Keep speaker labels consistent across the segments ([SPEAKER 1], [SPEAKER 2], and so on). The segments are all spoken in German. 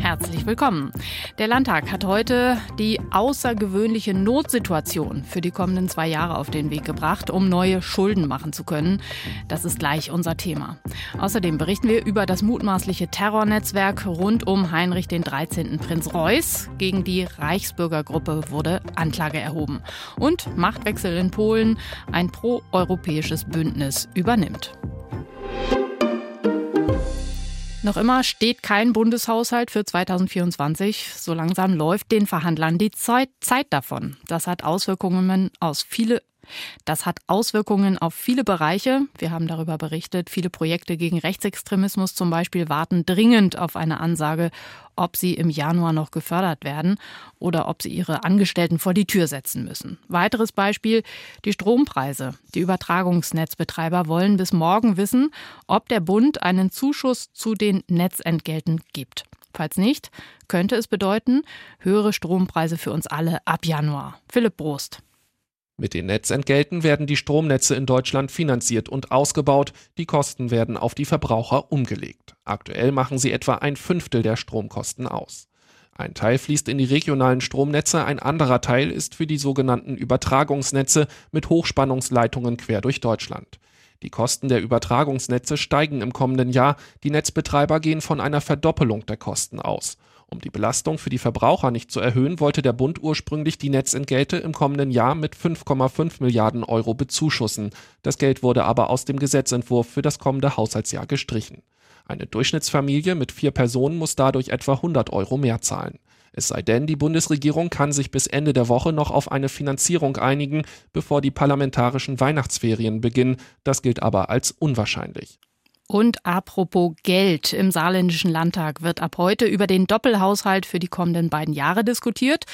[SPEAKER 1] Herzlich willkommen. Der Landtag hat heute die außergewöhnliche Notsituation für die kommenden zwei Jahre auf den Weg gebracht, um neue Schulden machen zu können. Das ist gleich unser Thema. Außerdem berichten wir über das mutmaßliche Terrornetzwerk rund um Heinrich den 13. Prinz Reuß. Gegen die Reichsbürgergruppe wurde Anklage erhoben. Und Machtwechsel in Polen, ein proeuropäisches Bündnis übernimmt. Noch immer steht kein Bundeshaushalt für 2024. So langsam läuft den Verhandlern die Zeit, Zeit davon. Das hat Auswirkungen aus viele das hat Auswirkungen auf viele Bereiche. Wir haben darüber berichtet. Viele Projekte gegen Rechtsextremismus zum Beispiel warten dringend auf eine Ansage, ob sie im Januar noch gefördert werden oder ob sie ihre Angestellten vor die Tür setzen müssen. Weiteres Beispiel, die Strompreise. Die Übertragungsnetzbetreiber wollen bis morgen wissen, ob der Bund einen Zuschuss zu den Netzentgelten gibt. Falls nicht, könnte es bedeuten, höhere Strompreise für uns alle ab Januar. Philipp Brost.
[SPEAKER 2] Mit den Netzentgelten werden die Stromnetze in Deutschland finanziert und ausgebaut, die Kosten werden auf die Verbraucher umgelegt. Aktuell machen sie etwa ein Fünftel der Stromkosten aus. Ein Teil fließt in die regionalen Stromnetze, ein anderer Teil ist für die sogenannten Übertragungsnetze mit Hochspannungsleitungen quer durch Deutschland. Die Kosten der Übertragungsnetze steigen im kommenden Jahr, die Netzbetreiber gehen von einer Verdoppelung der Kosten aus. Um die Belastung für die Verbraucher nicht zu erhöhen, wollte der Bund ursprünglich die Netzentgelte im kommenden Jahr mit 5,5 Milliarden Euro bezuschussen. Das Geld wurde aber aus dem Gesetzentwurf für das kommende Haushaltsjahr gestrichen. Eine Durchschnittsfamilie mit vier Personen muss dadurch etwa 100 Euro mehr zahlen. Es sei denn, die Bundesregierung kann sich bis Ende der Woche noch auf eine Finanzierung einigen, bevor die parlamentarischen Weihnachtsferien beginnen. Das gilt aber als unwahrscheinlich.
[SPEAKER 1] Und apropos Geld, im saarländischen Landtag wird ab heute über den Doppelhaushalt für die kommenden beiden Jahre diskutiert.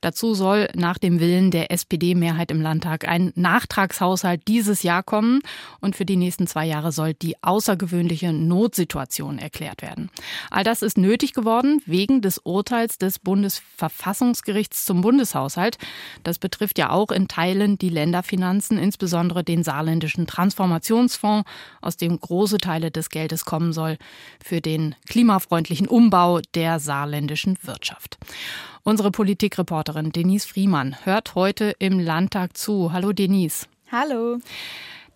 [SPEAKER 1] Dazu soll nach dem Willen der SPD-Mehrheit im Landtag ein Nachtragshaushalt dieses Jahr kommen und für die nächsten zwei Jahre soll die außergewöhnliche Notsituation erklärt werden. All das ist nötig geworden wegen des Urteils des Bundesverfassungsgerichts zum Bundeshaushalt. Das betrifft ja auch in Teilen die Länderfinanzen, insbesondere den saarländischen Transformationsfonds, aus dem große Teile des Geldes kommen soll für den klimafreundlichen Umbau der saarländischen Wirtschaft. Unsere Politikreporterin Denise Friemann hört heute im Landtag zu. Hallo Denise.
[SPEAKER 3] Hallo.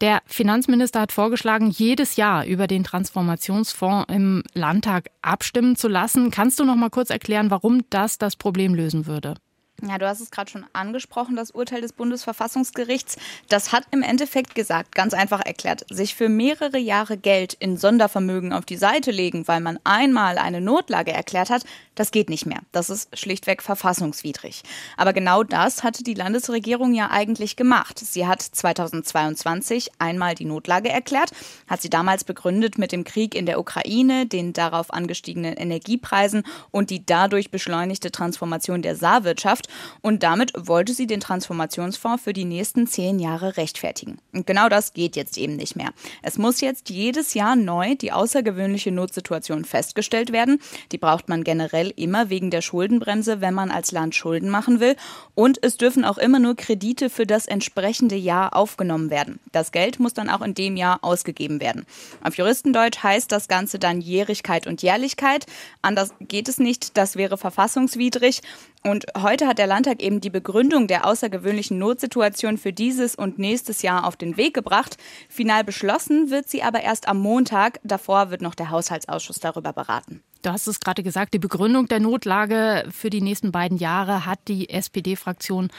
[SPEAKER 1] Der Finanzminister hat vorgeschlagen, jedes Jahr über den Transformationsfonds im Landtag abstimmen zu lassen. Kannst du noch mal kurz erklären, warum das das Problem lösen würde?
[SPEAKER 3] Ja, du hast es gerade schon angesprochen, das Urteil des Bundesverfassungsgerichts. Das hat im Endeffekt gesagt, ganz einfach erklärt, sich für mehrere Jahre Geld in Sondervermögen auf die Seite legen, weil man einmal eine Notlage erklärt hat, das geht nicht mehr. Das ist schlichtweg verfassungswidrig. Aber genau das hatte die Landesregierung ja eigentlich gemacht. Sie hat 2022 einmal die Notlage erklärt, hat sie damals begründet mit dem Krieg in der Ukraine, den darauf angestiegenen Energiepreisen und die dadurch beschleunigte Transformation der Saarwirtschaft. Und damit wollte sie den Transformationsfonds für die nächsten zehn Jahre rechtfertigen. Und genau das geht jetzt eben nicht mehr. Es muss jetzt jedes Jahr neu die außergewöhnliche Notsituation festgestellt werden. Die braucht man generell generell immer wegen der Schuldenbremse, wenn man als Land Schulden machen will. Und es dürfen auch immer nur Kredite für das entsprechende Jahr aufgenommen werden. Das Geld muss dann auch in dem Jahr ausgegeben werden. Auf Juristendeutsch heißt das Ganze dann Jährigkeit und Jährlichkeit. Anders geht es nicht. Das wäre verfassungswidrig. Und heute hat der Landtag eben die Begründung der außergewöhnlichen Notsituation für dieses und nächstes Jahr auf den Weg gebracht. Final beschlossen wird sie aber erst am Montag. Davor wird noch der Haushaltsausschuss darüber beraten.
[SPEAKER 1] Du hast es gerade gesagt, die Begründung der Notlage für die nächsten beiden Jahre hat die SPD-Fraktion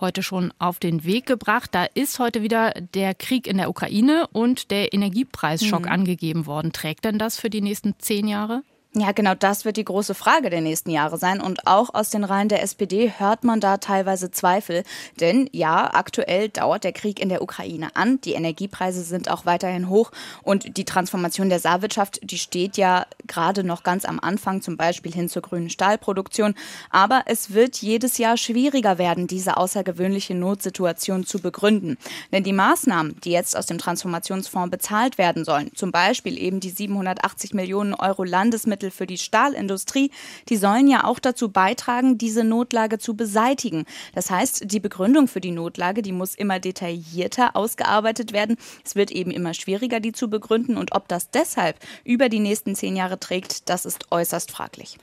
[SPEAKER 1] heute schon auf den Weg gebracht. Da ist heute wieder der Krieg in der Ukraine und der Energiepreisschock mhm. angegeben worden. Trägt denn das für die nächsten zehn Jahre?
[SPEAKER 3] Ja, genau das wird die große Frage der nächsten Jahre sein. Und auch aus den Reihen der SPD hört man da teilweise Zweifel. Denn ja, aktuell dauert der Krieg in der Ukraine an. Die Energiepreise sind auch weiterhin hoch. Und die Transformation der Saarwirtschaft, die steht ja gerade noch ganz am Anfang, zum Beispiel hin zur grünen Stahlproduktion. Aber es wird jedes Jahr schwieriger werden, diese außergewöhnliche Notsituation zu begründen. Denn die Maßnahmen, die jetzt aus dem Transformationsfonds bezahlt werden sollen, zum Beispiel eben die 780 Millionen Euro Landesmittel, Bundesmittel für die Stahlindustrie, die sollen ja auch dazu beitragen, diese Notlage zu beseitigen. Das heißt, die Begründung für die Notlage, die muss immer detaillierter ausgearbeitet werden. Es wird eben immer schwieriger, die zu begründen. Und ob das deshalb über die nächsten zehn Jahre trägt, das ist äußerst fraglich.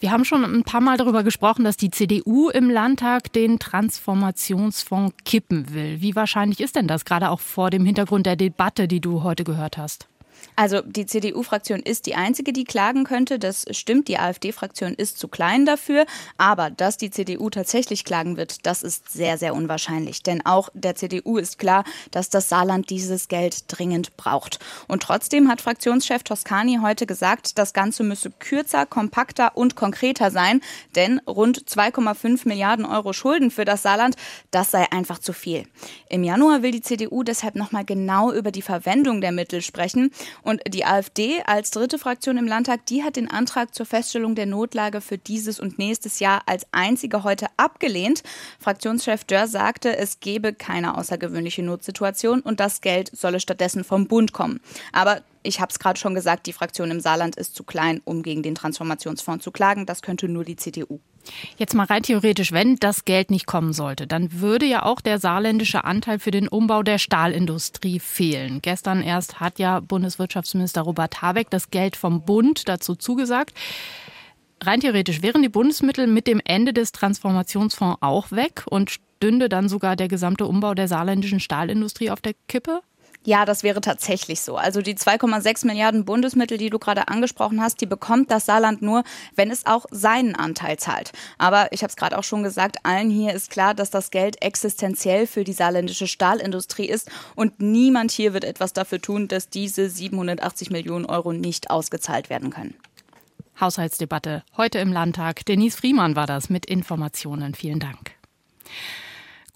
[SPEAKER 1] Wir haben schon ein paar Mal darüber gesprochen, dass die CDU im Landtag den Transformationsfonds kippen will. Wie wahrscheinlich ist denn das, gerade auch vor dem Hintergrund der Debatte, die du heute gehört hast?
[SPEAKER 3] Also die CDU-Fraktion ist die einzige, die klagen könnte. Das stimmt. Die AfD-Fraktion ist zu klein dafür. Aber dass die CDU tatsächlich klagen wird, das ist sehr, sehr unwahrscheinlich. Denn auch der CDU ist klar, dass das Saarland dieses Geld dringend braucht. Und trotzdem hat Fraktionschef Toscani heute gesagt, das Ganze müsse kürzer, kompakter und konkreter sein. Denn rund 2,5 Milliarden Euro Schulden für das Saarland, das sei einfach zu viel. Im Januar will die CDU deshalb nochmal genau über die Verwendung der Mittel sprechen. Und die AfD als dritte Fraktion im Landtag, die hat den Antrag zur Feststellung der Notlage für dieses und nächstes Jahr als einzige heute abgelehnt. Fraktionschef Dörr sagte, es gebe keine außergewöhnliche Notsituation und das Geld solle stattdessen vom Bund kommen. Aber ich habe es gerade schon gesagt, die Fraktion im Saarland ist zu klein, um gegen den Transformationsfonds zu klagen. Das könnte nur die CDU.
[SPEAKER 1] Jetzt mal rein theoretisch, wenn das Geld nicht kommen sollte, dann würde ja auch der saarländische Anteil für den Umbau der Stahlindustrie fehlen. Gestern erst hat ja Bundeswirtschaftsminister Robert Habeck das Geld vom Bund dazu zugesagt. Rein theoretisch wären die Bundesmittel mit dem Ende des Transformationsfonds auch weg und stünde dann sogar der gesamte Umbau der saarländischen Stahlindustrie auf der Kippe?
[SPEAKER 3] Ja, das wäre tatsächlich so. Also die 2,6 Milliarden Bundesmittel, die du gerade angesprochen hast, die bekommt das Saarland nur, wenn es auch seinen Anteil zahlt. Aber ich habe es gerade auch schon gesagt, allen hier ist klar, dass das Geld existenziell für die saarländische Stahlindustrie ist und niemand hier wird etwas dafür tun, dass diese 780 Millionen Euro nicht ausgezahlt werden können.
[SPEAKER 1] Haushaltsdebatte heute im Landtag. Denise Friemann war das mit Informationen. Vielen Dank.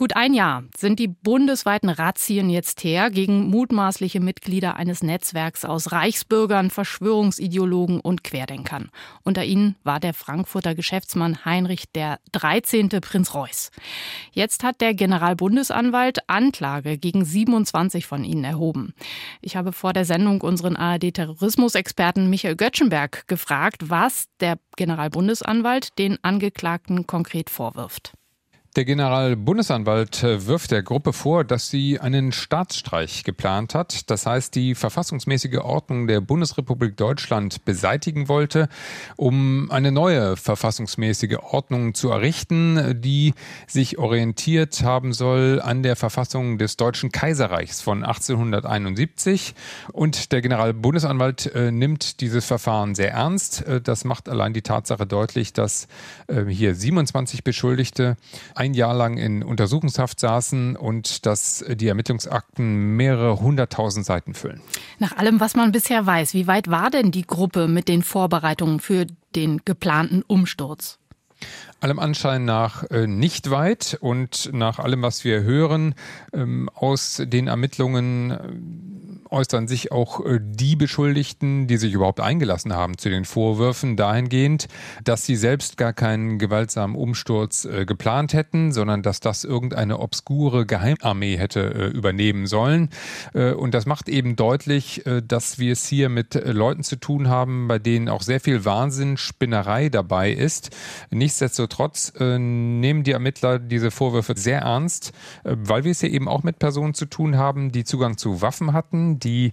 [SPEAKER 1] Gut ein Jahr sind die bundesweiten Razzien jetzt her gegen mutmaßliche Mitglieder eines Netzwerks aus Reichsbürgern, Verschwörungsideologen und Querdenkern. Unter ihnen war der Frankfurter Geschäftsmann Heinrich der 13. Prinz Reuß. Jetzt hat der Generalbundesanwalt Anklage gegen 27 von ihnen erhoben. Ich habe vor der Sendung unseren ARD-Terrorismusexperten Michael Göttschenberg gefragt, was der Generalbundesanwalt den Angeklagten konkret vorwirft.
[SPEAKER 4] Der Generalbundesanwalt äh, wirft der Gruppe vor, dass sie einen Staatsstreich geplant hat, das heißt die verfassungsmäßige Ordnung der Bundesrepublik Deutschland beseitigen wollte, um eine neue verfassungsmäßige Ordnung zu errichten, die sich orientiert haben soll an der Verfassung des Deutschen Kaiserreichs von 1871. Und der Generalbundesanwalt äh, nimmt dieses Verfahren sehr ernst. Äh, das macht allein die Tatsache deutlich, dass hier 27 Beschuldigte ein Jahr lang in Untersuchungshaft saßen und dass die Ermittlungsakten mehrere hunderttausend Seiten füllen.
[SPEAKER 1] Nach allem, was man bisher weiß, wie weit war denn die Gruppe mit den Vorbereitungen für den geplanten Umsturz?
[SPEAKER 4] Allem Anschein nach äh, nicht weit und nach allem, was wir hören ähm, aus den Ermittlungen, äh, äußern sich auch äh, die Beschuldigten, die sich überhaupt eingelassen haben zu den Vorwürfen, dahingehend, dass sie selbst gar keinen gewaltsamen Umsturz äh, geplant hätten, sondern dass das irgendeine obskure Geheimarmee hätte äh, übernehmen sollen. Und das macht eben deutlich, dass wir es hier mit Leuten zu tun haben, bei denen auch sehr viel Wahnsinn, Spinnerei dabei ist. Nichtsdestotrotz nehmen die Ermittler diese Vorwürfe sehr ernst, weil wir es hier eben auch mit Personen zu tun haben, die Zugang zu Waffen hatten, die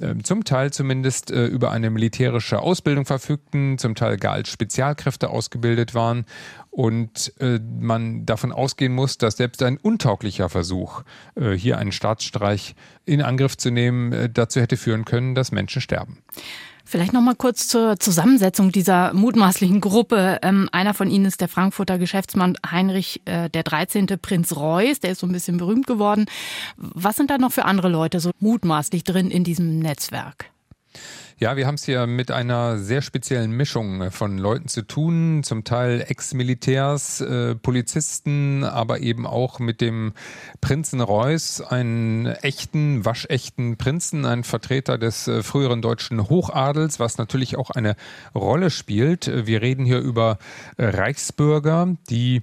[SPEAKER 4] äh, zum Teil zumindest äh, über eine militärische Ausbildung verfügten, zum Teil gar als Spezialkräfte ausgebildet waren und äh, man davon ausgehen muss, dass selbst ein untauglicher Versuch, äh, hier einen Staatsstreich in Angriff zu nehmen, äh, dazu hätte führen können, dass Menschen sterben.
[SPEAKER 1] Vielleicht noch mal kurz zur Zusammensetzung dieser mutmaßlichen Gruppe. Ähm, einer von ihnen ist der Frankfurter Geschäftsmann Heinrich äh, der 13. Prinz Reuß, der ist so ein bisschen berühmt geworden. Was sind da noch für andere Leute so mutmaßlich drin in diesem Netzwerk?
[SPEAKER 4] Ja, wir haben es hier mit einer sehr speziellen Mischung von Leuten zu tun, zum Teil Ex-Militärs, äh, Polizisten, aber eben auch mit dem Prinzen Reuß, einen echten, waschechten Prinzen, ein Vertreter des äh, früheren deutschen Hochadels, was natürlich auch eine Rolle spielt. Wir reden hier über äh, Reichsbürger, die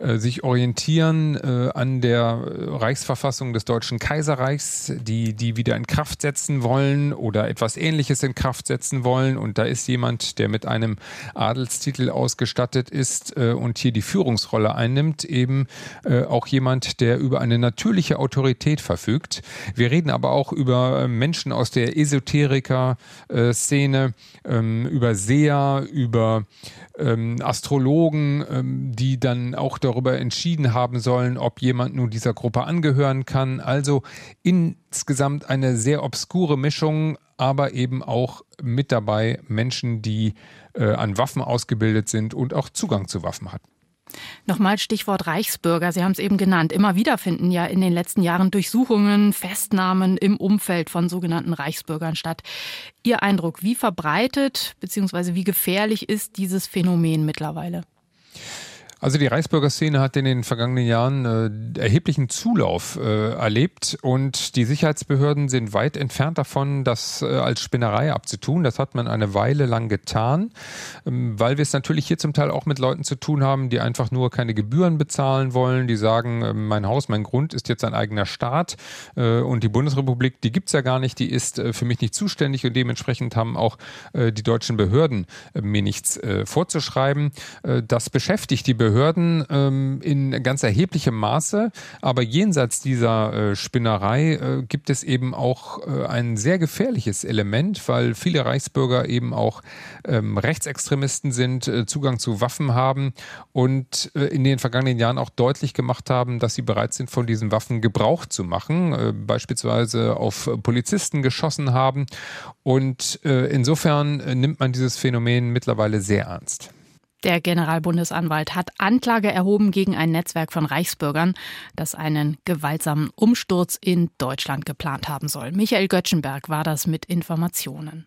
[SPEAKER 4] äh, sich orientieren äh, an der Reichsverfassung des Deutschen Kaiserreichs, die die wieder in Kraft setzen wollen oder etwas Ähnliches in Kraft setzen wollen. Und da ist jemand, der mit einem Adelstitel ausgestattet ist äh, und hier die Führungsrolle einnimmt, eben äh, auch jemand, der über eine natürliche Autorität verfügt. Wir reden aber auch über äh, Menschen aus der Esoteriker-Szene, ähm, über Seher, über ähm, Astrologen, ähm, die dann auch darüber entschieden haben sollen, ob jemand nun dieser Gruppe angehören kann. Also insgesamt eine sehr obskure Mischung, aber eben auch mit dabei Menschen, die äh, an Waffen ausgebildet sind und auch Zugang zu Waffen hatten.
[SPEAKER 1] Nochmal Stichwort Reichsbürger. Sie haben es eben genannt. Immer wieder finden ja in den letzten Jahren Durchsuchungen, Festnahmen im Umfeld von sogenannten Reichsbürgern statt. Ihr Eindruck, wie verbreitet bzw. wie gefährlich ist dieses Phänomen mittlerweile?
[SPEAKER 4] Also die Reichsbürgerszene hat in den vergangenen Jahren äh, erheblichen Zulauf äh, erlebt und die Sicherheitsbehörden sind weit entfernt davon, das äh, als Spinnerei abzutun. Das hat man eine Weile lang getan, ähm, weil wir es natürlich hier zum Teil auch mit Leuten zu tun haben, die einfach nur keine Gebühren bezahlen wollen, die sagen, äh, mein Haus, mein Grund ist jetzt ein eigener Staat äh, und die Bundesrepublik, die gibt's ja gar nicht, die ist äh, für mich nicht zuständig und dementsprechend haben auch die deutschen Behörden mir nichts vorzuschreiben. das beschäftigt die Behörden Behörden ähm, in ganz erheblichem Maße. Aber jenseits dieser äh, Spinnerei äh, gibt es eben auch äh, ein sehr gefährliches Element, weil viele Reichsbürger eben auch ähm, Rechtsextremisten sind, äh, Zugang zu Waffen haben und äh, in den vergangenen Jahren auch deutlich gemacht haben, dass sie bereit sind, von diesen Waffen Gebrauch zu machen, äh, beispielsweise auf Polizisten geschossen haben. Und insofern nimmt man dieses Phänomen mittlerweile sehr ernst.
[SPEAKER 1] Der Generalbundesanwalt hat Anklage erhoben gegen ein Netzwerk von Reichsbürgern, das einen gewaltsamen Umsturz in Deutschland geplant haben soll. Michael Göttschenberg war das mit Informationen.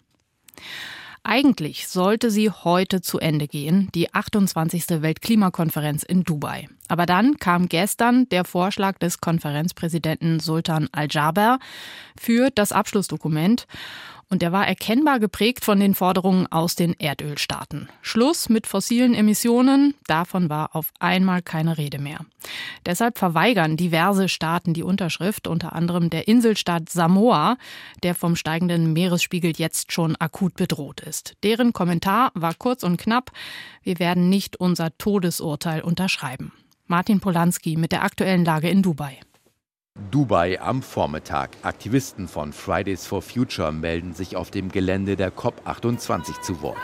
[SPEAKER 1] Eigentlich sollte sie heute zu Ende gehen, die 28. Weltklimakonferenz in Dubai. Aber dann kam gestern der Vorschlag des Konferenzpräsidenten Sultan Al-Jaber für das Abschlussdokument. Und der war erkennbar geprägt von den Forderungen aus den Erdölstaaten. Schluss mit fossilen Emissionen, davon war auf einmal keine Rede mehr. Deshalb verweigern diverse Staaten die Unterschrift, unter anderem der Inselstaat Samoa, der vom steigenden Meeresspiegel jetzt schon akut bedroht ist. Deren Kommentar war kurz und knapp, wir werden nicht unser Todesurteil unterschreiben. Martin Polanski mit der aktuellen Lage in Dubai.
[SPEAKER 5] Dubai am Vormittag. Aktivisten von Fridays for Future melden sich auf dem Gelände der COP28 zu Wort.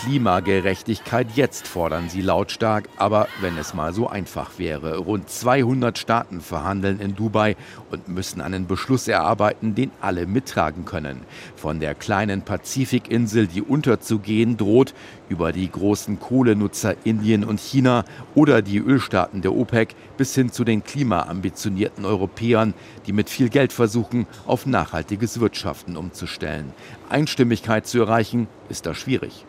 [SPEAKER 5] Klimagerechtigkeit jetzt fordern sie lautstark, aber wenn es mal so einfach wäre. Rund 200 Staaten verhandeln in Dubai und müssen einen Beschluss erarbeiten, den alle mittragen können. Von der kleinen Pazifikinsel, die unterzugehen droht, über die großen Kohlenutzer Indien und China oder die Ölstaaten der OPEC bis hin zu den klimaambitionierten Europäern, die mit viel Geld versuchen, auf nachhaltiges Wirtschaften umzustellen. Einstimmigkeit zu erreichen, ist da schwierig.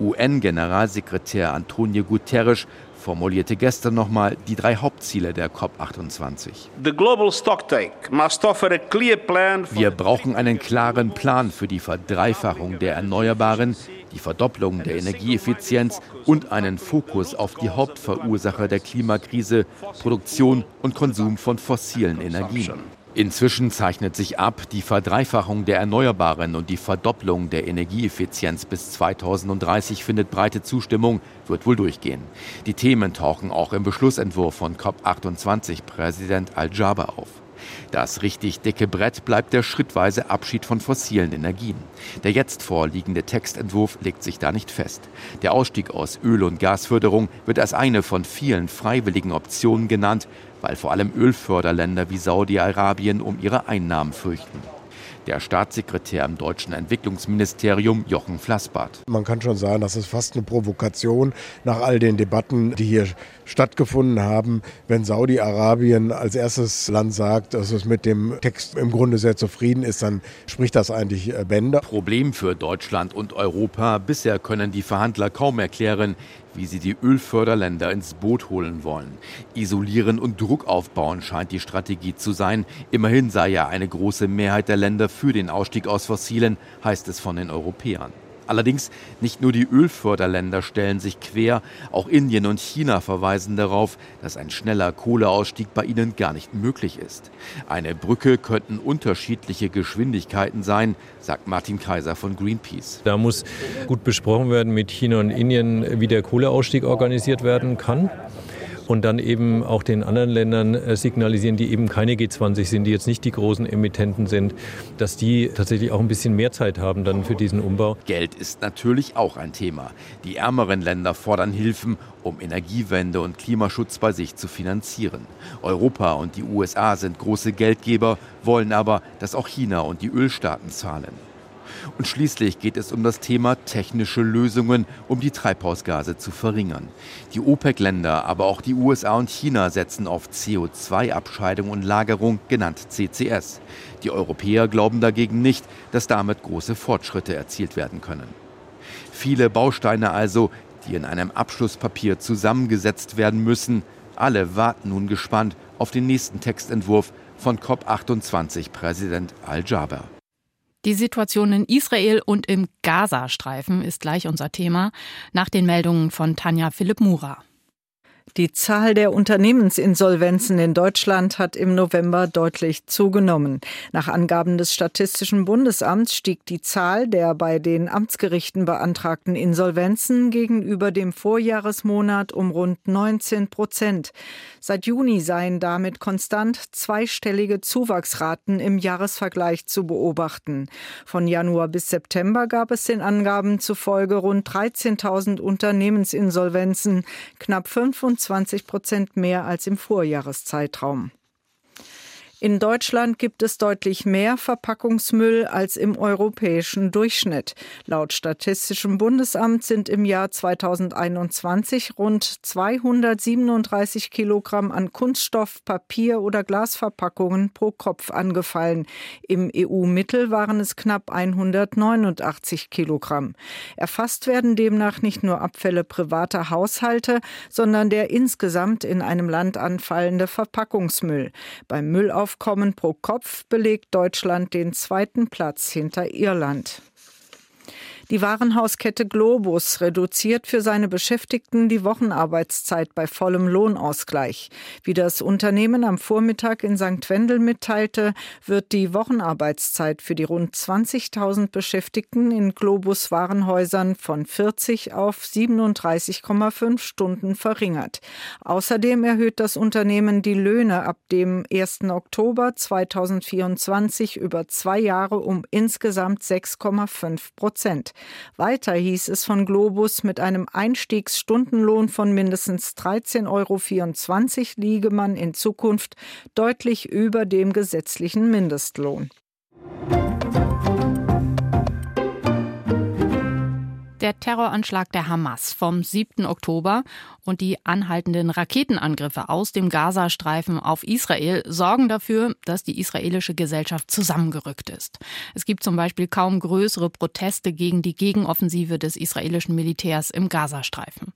[SPEAKER 5] UN-Generalsekretär Antonio Guterres formulierte gestern nochmal die drei Hauptziele der COP28. Wir brauchen einen klaren Plan für die Verdreifachung der Erneuerbaren, die Verdopplung der Energieeffizienz und einen Fokus auf die Hauptverursacher der Klimakrise, Produktion und Konsum von fossilen Energien. Inzwischen zeichnet sich ab, die Verdreifachung der Erneuerbaren und die Verdopplung der Energieeffizienz bis 2030 findet breite Zustimmung, wird wohl durchgehen. Die Themen tauchen auch im Beschlussentwurf von COP28 Präsident Al-Jaber auf. Das richtig dicke Brett bleibt der schrittweise Abschied von fossilen Energien. Der jetzt vorliegende Textentwurf legt sich da nicht fest. Der Ausstieg aus Öl- und Gasförderung wird als eine von vielen freiwilligen Optionen genannt, weil vor allem Ölförderländer wie Saudi-Arabien um ihre Einnahmen fürchten der Staatssekretär im deutschen Entwicklungsministerium Jochen Flassbart.
[SPEAKER 6] Man kann schon sagen, das ist fast eine Provokation nach all den Debatten, die hier stattgefunden haben, wenn Saudi-Arabien als erstes Land sagt, dass es mit dem Text im Grunde sehr zufrieden ist, dann spricht das eigentlich äh, Bände.
[SPEAKER 5] Problem für Deutschland und Europa. Bisher können die Verhandler kaum erklären, wie sie die Ölförderländer ins Boot holen wollen. Isolieren und Druck aufbauen scheint die Strategie zu sein. Immerhin sei ja eine große Mehrheit der Länder für den Ausstieg aus Fossilen, heißt es von den Europäern. Allerdings nicht nur die Ölförderländer stellen sich quer, auch Indien und China verweisen darauf, dass ein schneller Kohleausstieg bei ihnen gar nicht möglich ist. Eine Brücke könnten unterschiedliche Geschwindigkeiten sein, sagt Martin Kaiser von Greenpeace.
[SPEAKER 7] Da muss gut besprochen werden mit China und Indien, wie der Kohleausstieg organisiert werden kann und dann eben auch den anderen Ländern äh, signalisieren, die eben keine G20 sind, die jetzt nicht die großen Emittenten sind, dass die tatsächlich auch ein bisschen mehr Zeit haben dann für diesen Umbau.
[SPEAKER 5] Geld ist natürlich auch ein Thema. Die ärmeren Länder fordern Hilfen, um Energiewende und Klimaschutz bei sich zu finanzieren. Europa und die USA sind große Geldgeber, wollen aber, dass auch China und die Ölstaaten zahlen. Und schließlich geht es um das Thema technische Lösungen, um die Treibhausgase zu verringern. Die OPEC-Länder, aber auch die USA und China setzen auf CO2-Abscheidung und Lagerung, genannt CCS. Die Europäer glauben dagegen nicht, dass damit große Fortschritte erzielt werden können. Viele Bausteine also, die in einem Abschlusspapier zusammengesetzt werden müssen. Alle warten nun gespannt auf den nächsten Textentwurf von COP28-Präsident Al-Jaber.
[SPEAKER 1] Die Situation in Israel und im Gazastreifen ist gleich unser Thema, nach den Meldungen von Tanja Philipp Mura.
[SPEAKER 8] Die Zahl der Unternehmensinsolvenzen in Deutschland hat im November deutlich zugenommen. Nach Angaben des Statistischen Bundesamts stieg die Zahl der bei den Amtsgerichten beantragten Insolvenzen gegenüber dem Vorjahresmonat um rund 19 Prozent. Seit Juni seien damit konstant zweistellige Zuwachsraten im Jahresvergleich zu beobachten. Von Januar bis September gab es den Angaben zufolge rund 13.000 Unternehmensinsolvenzen, knapp 25 25 Prozent mehr als im Vorjahreszeitraum. In Deutschland gibt es deutlich mehr Verpackungsmüll als im europäischen Durchschnitt. Laut Statistischem Bundesamt sind im Jahr 2021 rund 237 Kilogramm an Kunststoff, Papier oder Glasverpackungen pro Kopf angefallen. Im EU-Mittel waren es knapp 189 Kilogramm. Erfasst werden demnach nicht nur Abfälle privater Haushalte, sondern der insgesamt in einem Land anfallende Verpackungsmüll. Beim Müllauf Aufkommen pro Kopf belegt Deutschland den zweiten Platz hinter Irland. Die Warenhauskette Globus reduziert für seine Beschäftigten die Wochenarbeitszeit bei vollem Lohnausgleich. Wie das Unternehmen am Vormittag in St. Wendel mitteilte, wird die Wochenarbeitszeit für die rund 20.000 Beschäftigten in Globus Warenhäusern von 40 auf 37,5 Stunden verringert. Außerdem erhöht das Unternehmen die Löhne ab dem 1. Oktober 2024 über zwei Jahre um insgesamt 6,5 Prozent. Weiter hieß es von Globus, mit einem Einstiegsstundenlohn von mindestens 13,24 Euro liege man in Zukunft deutlich über dem gesetzlichen Mindestlohn.
[SPEAKER 1] Der Terroranschlag der Hamas vom 7. Oktober und die anhaltenden Raketenangriffe aus dem Gazastreifen auf Israel sorgen dafür, dass die israelische Gesellschaft zusammengerückt ist. Es gibt zum Beispiel kaum größere Proteste gegen die Gegenoffensive des israelischen Militärs im Gazastreifen.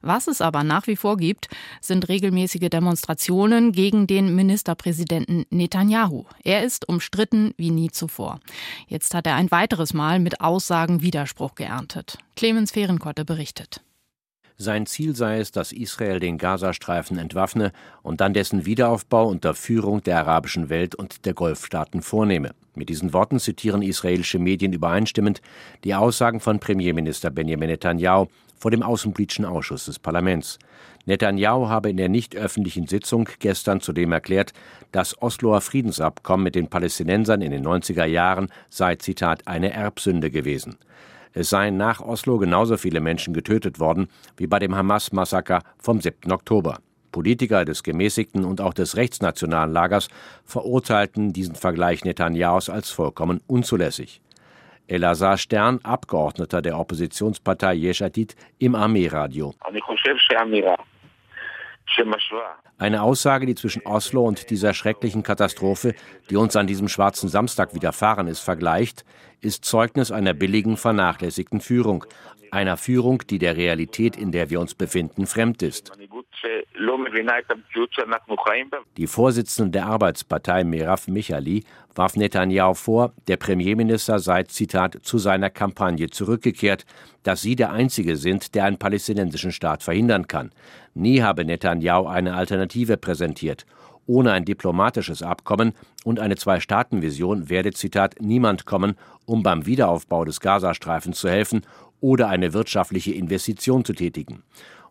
[SPEAKER 1] Was es aber nach wie vor gibt, sind regelmäßige Demonstrationen gegen den Ministerpräsidenten Netanyahu. Er ist umstritten wie nie zuvor. Jetzt hat er ein weiteres Mal mit Aussagen Widerspruch geerntet. Clemens Fehrenkotte berichtet.
[SPEAKER 9] Sein Ziel sei es, dass Israel den Gazastreifen entwaffne und dann dessen Wiederaufbau unter Führung der arabischen Welt und der Golfstaaten vornehme. Mit diesen Worten zitieren israelische Medien übereinstimmend die Aussagen von Premierminister Benjamin Netanyahu vor dem Außenpolitischen Ausschuss des Parlaments. Netanyahu habe in der nicht öffentlichen Sitzung gestern zudem erklärt, das Osloer Friedensabkommen mit den Palästinensern in den 90er Jahren sei, Zitat, eine Erbsünde gewesen. Es seien nach Oslo genauso viele Menschen getötet worden wie bei dem Hamas-Massaker vom 7. Oktober. Politiker des gemäßigten und auch des rechtsnationalen Lagers verurteilten diesen Vergleich Netanyahus als vollkommen unzulässig. Elazar Stern, Abgeordneter der Oppositionspartei Yeshatit, im Armeeradio. Eine Aussage, die zwischen Oslo und dieser schrecklichen Katastrophe, die uns an diesem schwarzen Samstag widerfahren ist, vergleicht, ist Zeugnis einer billigen, vernachlässigten Führung. Einer Führung, die der Realität, in der wir uns befinden, fremd ist. Die Vorsitzende der Arbeitspartei Merav Michali warf Netanyahu vor, der Premierminister sei, Zitat, zu seiner Kampagne zurückgekehrt, dass sie der Einzige sind, der einen palästinensischen Staat verhindern kann. Nie habe Netanyahu eine Alternative präsentiert. Ohne ein diplomatisches Abkommen und eine Zwei-Staaten-Vision werde, Zitat, niemand kommen, um beim Wiederaufbau des Gazastreifens zu helfen oder eine wirtschaftliche Investition zu tätigen.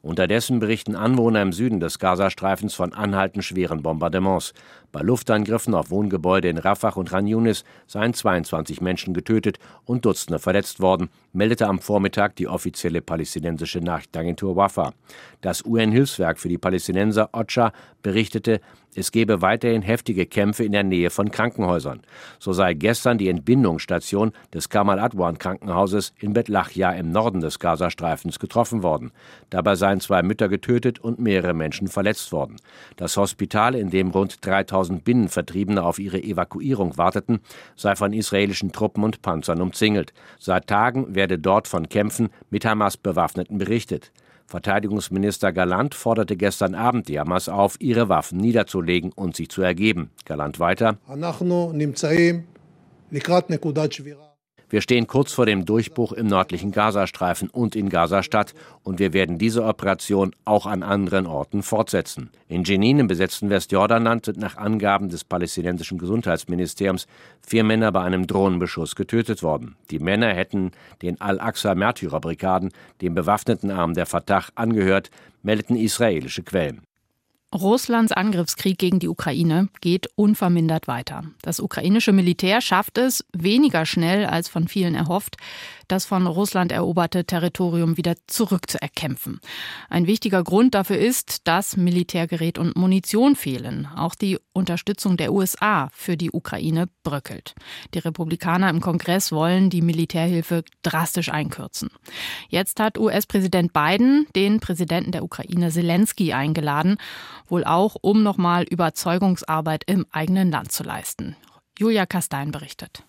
[SPEAKER 9] Unterdessen berichten Anwohner im Süden des Gazastreifens von anhaltend schweren Bombardements. Bei Luftangriffen auf Wohngebäude in Rafah und Ran Yunis seien 22 Menschen getötet und Dutzende verletzt worden, meldete am Vormittag die offizielle palästinensische Nachrichtenagentur Wafa. Das UN-Hilfswerk für die Palästinenser OCHA berichtete, es gebe weiterhin heftige Kämpfe in der Nähe von Krankenhäusern. So sei gestern die Entbindungsstation des Kamal Adwan Krankenhauses in Bet Lachia im Norden des Gazastreifens getroffen worden. Dabei seien zwei Mütter getötet und mehrere Menschen verletzt worden. Das Hospital, in dem rund 3000 Binnenvertriebene auf ihre Evakuierung warteten, sei von israelischen Truppen und Panzern umzingelt. Seit Tagen werde dort von Kämpfen mit Hamas-Bewaffneten berichtet. Verteidigungsminister Galant forderte gestern Abend die Hamas auf, ihre Waffen niederzulegen und sich zu ergeben. Galant weiter. Wir stehen kurz vor dem Durchbruch im nördlichen Gazastreifen und in Gazastadt und wir werden diese Operation auch an anderen Orten fortsetzen. In Jenin im besetzten Westjordanland sind nach Angaben des palästinensischen Gesundheitsministeriums vier Männer bei einem Drohnenbeschuss getötet worden. Die Männer hätten den Al-Aqsa-Märtyrerbrigaden, dem bewaffneten Arm der Fatah, angehört, meldeten israelische Quellen.
[SPEAKER 1] Russlands Angriffskrieg gegen die Ukraine geht unvermindert weiter. Das ukrainische Militär schafft es weniger schnell als von vielen erhofft, das von Russland eroberte Territorium wieder zurückzuerkämpfen. Ein wichtiger Grund dafür ist, dass Militärgerät und Munition fehlen. Auch die Unterstützung der USA für die Ukraine bröckelt. Die Republikaner im Kongress wollen die Militärhilfe drastisch einkürzen. Jetzt hat US-Präsident Biden den Präsidenten der Ukraine Zelensky eingeladen wohl auch, um nochmal Überzeugungsarbeit im eigenen Land zu leisten. Julia Kastein berichtet.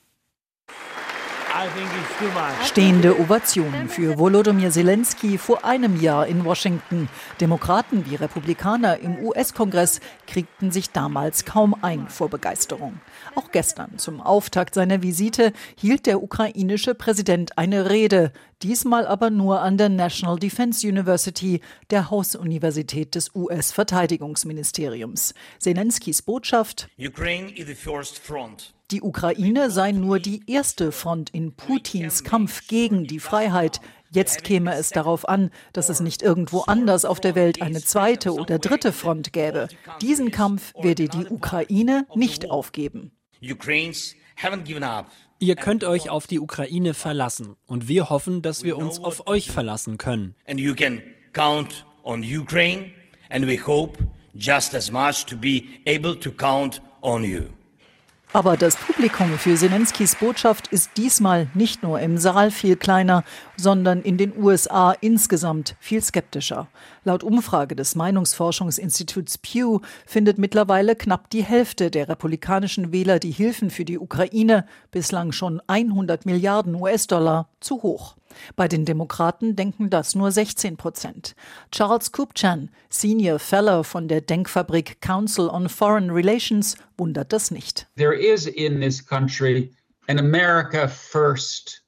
[SPEAKER 10] Stehende Ovationen für Volodymyr Zelensky vor einem Jahr in Washington. Demokraten wie Republikaner im US-Kongress kriegten sich damals kaum ein vor Begeisterung. Auch gestern zum Auftakt seiner Visite hielt der ukrainische Präsident eine Rede, diesmal aber nur an der National Defense University, der Hausuniversität des US-Verteidigungsministeriums. Zelenskys Botschaft Ukraine is the first front. Die Ukraine sei nur die erste Front in Putins Kampf gegen die Freiheit. Jetzt käme es darauf an, dass es nicht irgendwo anders auf der Welt eine zweite oder dritte Front gäbe. Diesen Kampf werde die Ukraine nicht aufgeben.
[SPEAKER 11] Ihr könnt euch auf die Ukraine verlassen und wir hoffen, dass wir uns auf euch verlassen können. And you can count on Ukraine and we hope just as much to be able to count on you.
[SPEAKER 10] Aber das Publikum für Zelenskys Botschaft ist diesmal nicht nur im Saal viel kleiner, sondern in den USA insgesamt viel skeptischer. Laut Umfrage des Meinungsforschungsinstituts Pew findet mittlerweile knapp die Hälfte der republikanischen Wähler die Hilfen für die Ukraine, bislang schon 100 Milliarden US-Dollar, zu hoch. Bei den Demokraten denken das nur 16 Prozent. Charles Kupchan, Senior Fellow von der Denkfabrik Council on Foreign Relations, wundert das nicht.
[SPEAKER 12] There is in this country an America first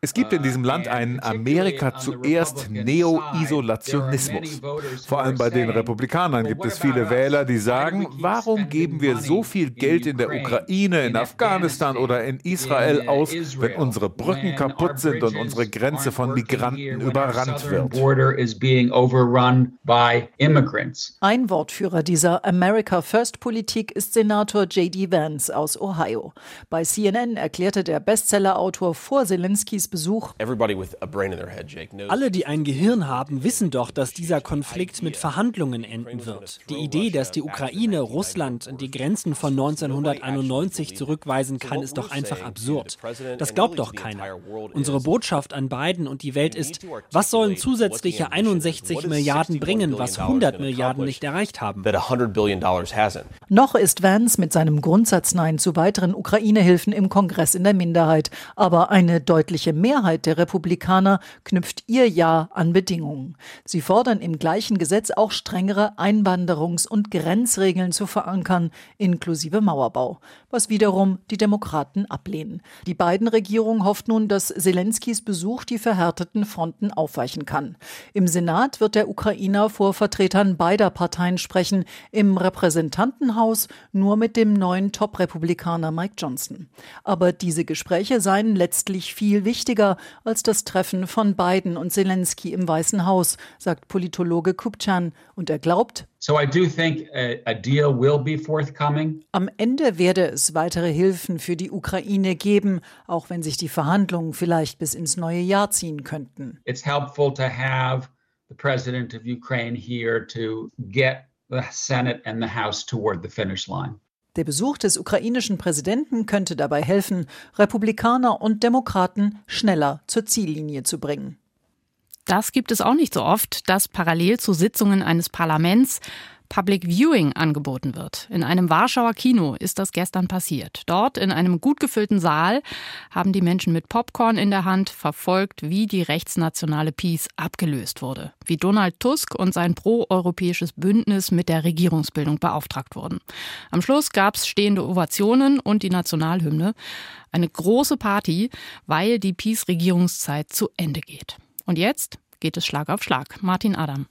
[SPEAKER 13] es gibt in diesem Land einen Amerika zuerst Neo-Isolationismus. Vor allem bei den Republikanern gibt es viele Wähler, die sagen, warum geben wir so viel Geld in der Ukraine, in Afghanistan oder in Israel aus, wenn unsere Brücken kaputt sind und unsere Grenze von Migranten überrannt wird.
[SPEAKER 10] Ein Wortführer dieser America First Politik ist Senator J.D. Vance aus Ohio. Bei CNN erklärte der Best Bestsellerautor vor Zelenskys Besuch.
[SPEAKER 11] Alle, die ein Gehirn haben, wissen doch, dass dieser Konflikt mit Verhandlungen enden wird. Die Idee, dass die Ukraine Russland an die Grenzen von 1991 zurückweisen kann, ist doch einfach absurd. Das glaubt doch keiner. Unsere Botschaft an Biden und die Welt ist, was sollen zusätzliche 61 Milliarden bringen, was 100 Milliarden nicht erreicht haben?
[SPEAKER 10] Noch ist Vance mit seinem Grundsatz Nein zu weiteren Ukraine-Hilfen im Kongress in der Minderheit. Sicherheit, aber eine deutliche Mehrheit der Republikaner knüpft ihr Ja an Bedingungen. Sie fordern im gleichen Gesetz auch strengere Einwanderungs- und Grenzregeln zu verankern, inklusive Mauerbau, was wiederum die Demokraten ablehnen. Die beiden Regierungen hofft nun, dass Zelenskys Besuch die verhärteten Fronten aufweichen kann. Im Senat wird der Ukrainer vor Vertretern beider Parteien sprechen, im Repräsentantenhaus nur mit dem neuen Top-Republikaner Mike Johnson. Aber diese Gespräche seien letztlich viel wichtiger als das Treffen von Biden und Zelensky im Weißen Haus, sagt Politologe Kupchan. Und er glaubt,
[SPEAKER 12] So I do think a, a deal will be forthcoming.
[SPEAKER 10] Am Ende werde es weitere Hilfen für die Ukraine geben, auch wenn sich die Verhandlungen vielleicht bis ins neue Jahr ziehen könnten.
[SPEAKER 12] It's helpful to have the president of Ukraine here to get the Senate and the House toward the finish line.
[SPEAKER 10] Der Besuch des ukrainischen Präsidenten könnte dabei helfen, Republikaner und Demokraten schneller zur Ziellinie zu bringen.
[SPEAKER 1] Das gibt es auch nicht so oft, dass parallel zu Sitzungen eines Parlaments Public Viewing angeboten wird. In einem Warschauer Kino ist das gestern passiert. Dort in einem gut gefüllten Saal haben die Menschen mit Popcorn in der Hand verfolgt, wie die rechtsnationale Peace abgelöst wurde, wie Donald Tusk und sein pro-europäisches Bündnis mit der Regierungsbildung beauftragt wurden. Am Schluss gab es stehende Ovationen und die Nationalhymne. Eine große Party, weil die Peace-Regierungszeit zu Ende geht. Und jetzt geht es Schlag auf Schlag. Martin Adam.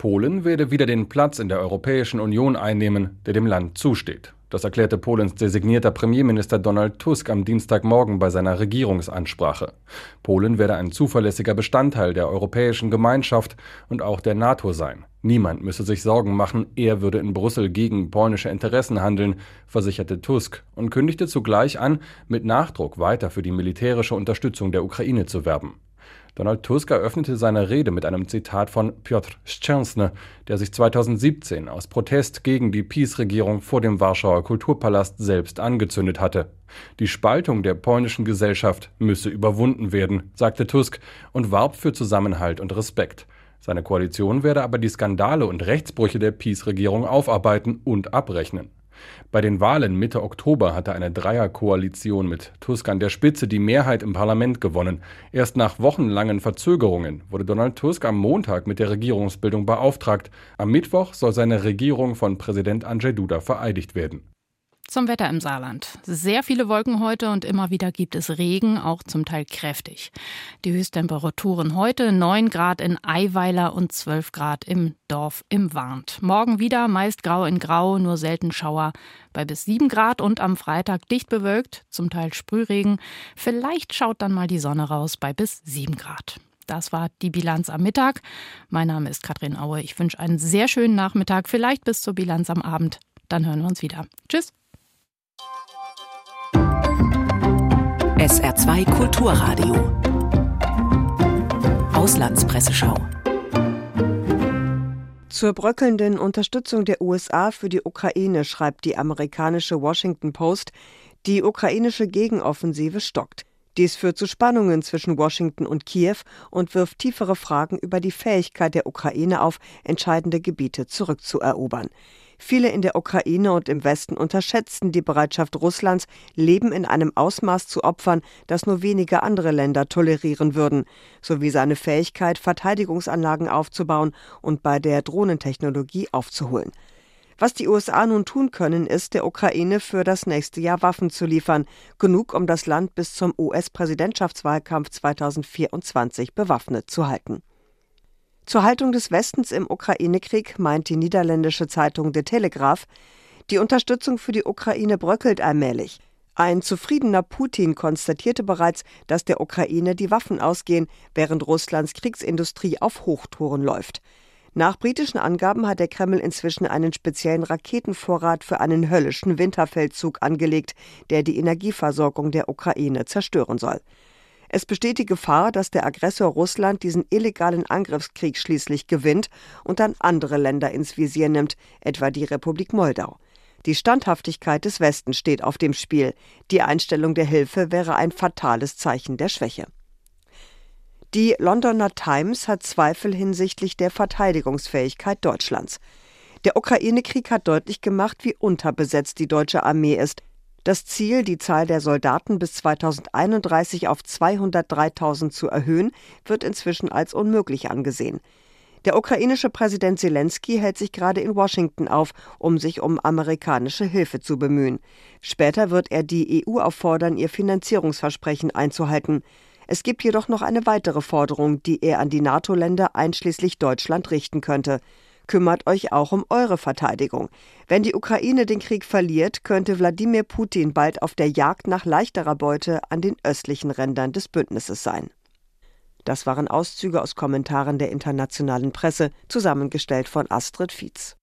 [SPEAKER 14] Polen werde wieder den Platz in der Europäischen Union einnehmen, der dem Land zusteht. Das erklärte Polens designierter Premierminister Donald Tusk am Dienstagmorgen bei seiner Regierungsansprache. Polen werde ein zuverlässiger Bestandteil der Europäischen Gemeinschaft und auch der NATO sein. Niemand müsse sich Sorgen machen, er würde in Brüssel gegen polnische Interessen handeln, versicherte Tusk und kündigte zugleich an, mit Nachdruck weiter für die militärische Unterstützung der Ukraine zu werben. Donald Tusk eröffnete seine Rede mit einem Zitat von Piotr Szczęsny, der sich 2017 aus Protest gegen die Peace-Regierung vor dem Warschauer Kulturpalast selbst angezündet hatte. Die Spaltung der polnischen Gesellschaft müsse überwunden werden, sagte Tusk und warb für Zusammenhalt und Respekt. Seine Koalition werde aber die Skandale und Rechtsbrüche der Peace-Regierung aufarbeiten und abrechnen. Bei den Wahlen Mitte Oktober hatte eine Dreierkoalition mit Tusk an der Spitze die Mehrheit im Parlament gewonnen. Erst nach wochenlangen Verzögerungen wurde Donald Tusk am Montag mit der Regierungsbildung beauftragt. Am Mittwoch soll seine Regierung von Präsident Andrzej Duda vereidigt werden.
[SPEAKER 1] Zum Wetter im Saarland. Sehr viele Wolken heute und immer wieder gibt es Regen, auch zum Teil kräftig. Die Höchsttemperaturen heute 9 Grad in Eiweiler und 12 Grad im Dorf im Warnt. Morgen wieder meist grau in grau, nur selten Schauer bei bis 7 Grad und am Freitag dicht bewölkt, zum Teil Sprühregen. Vielleicht schaut dann mal die Sonne raus bei bis 7 Grad. Das war die Bilanz am Mittag. Mein Name ist Katrin Aue. Ich wünsche einen sehr schönen Nachmittag, vielleicht bis zur Bilanz am Abend. Dann hören wir uns wieder. Tschüss.
[SPEAKER 15] SR2 Kulturradio. Auslandspresseschau.
[SPEAKER 16] Zur bröckelnden Unterstützung der USA für die Ukraine schreibt die amerikanische Washington Post, die ukrainische Gegenoffensive stockt. Dies führt zu Spannungen zwischen Washington und Kiew und wirft tiefere Fragen über die Fähigkeit der Ukraine auf, entscheidende Gebiete zurückzuerobern. Viele in der Ukraine und im Westen unterschätzten die Bereitschaft Russlands, Leben in einem Ausmaß zu opfern, das nur wenige andere Länder tolerieren würden, sowie seine Fähigkeit, Verteidigungsanlagen aufzubauen und bei der Drohnentechnologie aufzuholen. Was die USA nun tun können, ist, der Ukraine für das nächste Jahr Waffen zu liefern, genug, um das Land bis zum US-Präsidentschaftswahlkampf 2024 bewaffnet zu halten. Zur Haltung des Westens im Ukraine-Krieg meint die niederländische Zeitung The Telegraph, die Unterstützung für die Ukraine bröckelt allmählich. Ein zufriedener Putin konstatierte bereits, dass der Ukraine die Waffen ausgehen, während Russlands Kriegsindustrie auf Hochtouren läuft. Nach britischen Angaben hat der Kreml inzwischen einen speziellen Raketenvorrat für einen höllischen Winterfeldzug angelegt, der die Energieversorgung der Ukraine zerstören soll. Es besteht die Gefahr, dass der Aggressor Russland diesen illegalen Angriffskrieg schließlich gewinnt und dann andere Länder ins Visier nimmt, etwa die Republik Moldau. Die Standhaftigkeit des Westens steht auf dem Spiel. Die Einstellung der Hilfe wäre ein fatales Zeichen der Schwäche. Die Londoner Times hat Zweifel hinsichtlich der Verteidigungsfähigkeit Deutschlands. Der Ukraine-Krieg hat deutlich gemacht, wie unterbesetzt die deutsche Armee ist. Das Ziel, die Zahl der Soldaten bis 2031 auf 203.000 zu erhöhen, wird inzwischen als unmöglich angesehen. Der ukrainische Präsident Zelensky hält sich gerade in Washington auf, um sich um amerikanische Hilfe zu bemühen. Später wird er die EU auffordern, ihr Finanzierungsversprechen einzuhalten. Es gibt jedoch noch eine weitere Forderung, die er an die NATO-Länder einschließlich Deutschland richten könnte. Kümmert euch auch um eure Verteidigung. Wenn die Ukraine den Krieg verliert, könnte Wladimir Putin bald auf der Jagd nach leichterer Beute an den östlichen Rändern des Bündnisses sein. Das waren Auszüge aus Kommentaren der internationalen Presse, zusammengestellt von Astrid Fietz.